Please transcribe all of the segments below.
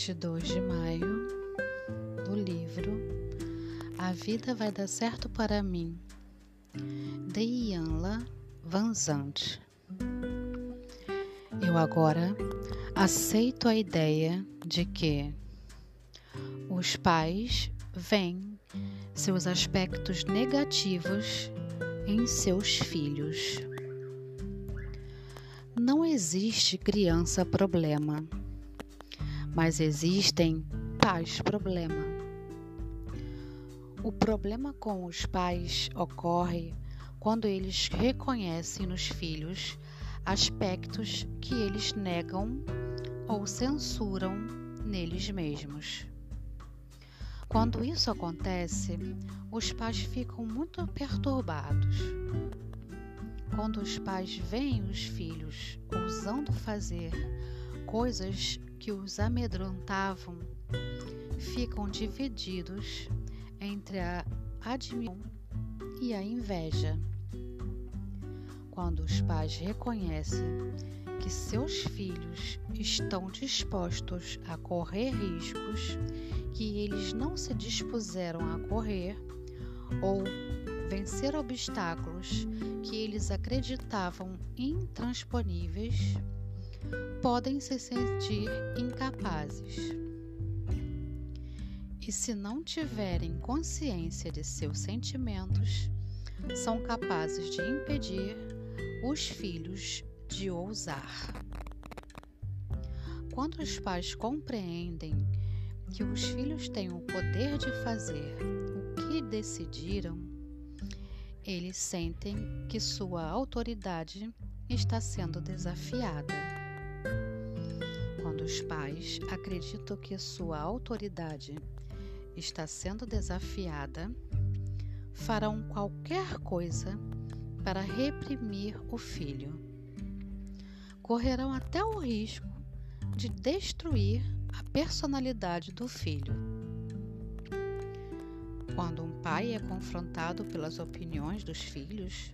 22 de maio, do livro A Vida Vai Dar Certo para Mim, de Yanla Vanzant. Eu agora aceito a ideia de que os pais veem seus aspectos negativos em seus filhos. Não existe criança problema mas existem pais problema. O problema com os pais ocorre quando eles reconhecem nos filhos aspectos que eles negam ou censuram neles mesmos. Quando isso acontece, os pais ficam muito perturbados. Quando os pais veem os filhos ousando fazer coisas que os amedrontavam, ficam divididos entre a admiração e a inveja. Quando os pais reconhecem que seus filhos estão dispostos a correr riscos que eles não se dispuseram a correr, ou vencer obstáculos que eles acreditavam intransponíveis, podem se sentir incapazes. E se não tiverem consciência de seus sentimentos, são capazes de impedir os filhos de ousar. Quando os pais compreendem que os filhos têm o poder de fazer o que decidiram, eles sentem que sua autoridade está sendo desafiada. Quando os pais acreditam que sua autoridade está sendo desafiada, farão qualquer coisa para reprimir o filho. Correrão até o risco de destruir a personalidade do filho. Quando um pai é confrontado pelas opiniões dos filhos,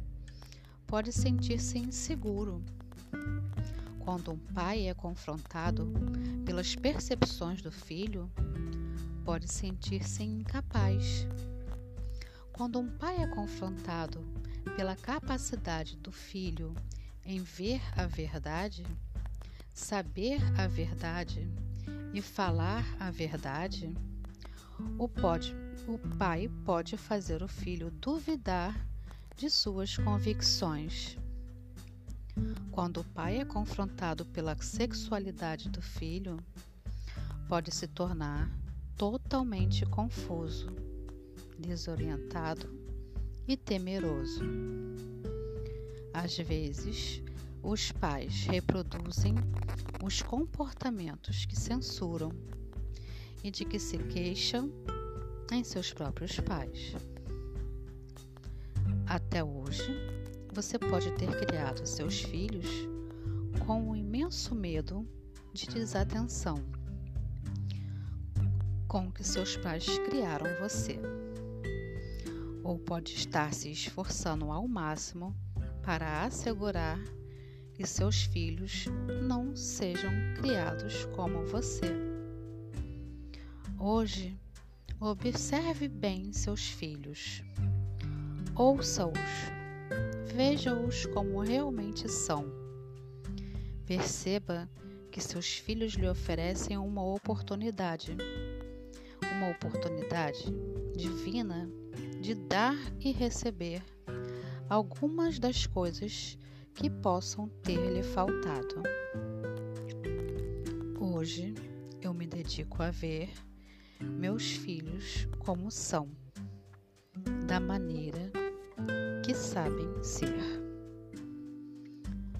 pode sentir-se inseguro. Quando um pai é confrontado pelas percepções do filho, pode sentir-se incapaz. Quando um pai é confrontado pela capacidade do filho em ver a verdade, saber a verdade e falar a verdade, o, pode, o pai pode fazer o filho duvidar de suas convicções. Quando o pai é confrontado pela sexualidade do filho, pode se tornar totalmente confuso, desorientado e temeroso. Às vezes, os pais reproduzem os comportamentos que censuram e de que se queixam em seus próprios pais. Até hoje, você pode ter criado seus filhos com um imenso medo de desatenção com que seus pais criaram você. Ou pode estar se esforçando ao máximo para assegurar que seus filhos não sejam criados como você. Hoje, observe bem seus filhos. Ouça-os. Veja-os como realmente são. Perceba que seus filhos lhe oferecem uma oportunidade. Uma oportunidade divina de dar e receber algumas das coisas que possam ter-lhe faltado. Hoje eu me dedico a ver meus filhos como são, da maneira que sabem ser.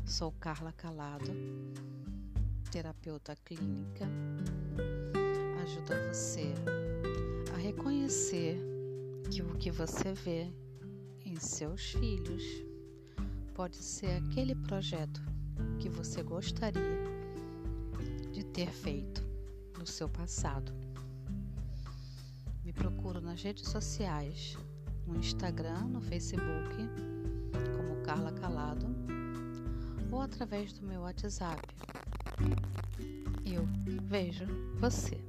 Sou Carla Calado, terapeuta clínica. Ajudo você a reconhecer que o que você vê em seus filhos pode ser aquele projeto que você gostaria de ter feito no seu passado. Me procuro nas redes sociais, no Instagram, no Facebook, como Carla Calado, ou através do meu WhatsApp. Eu vejo você.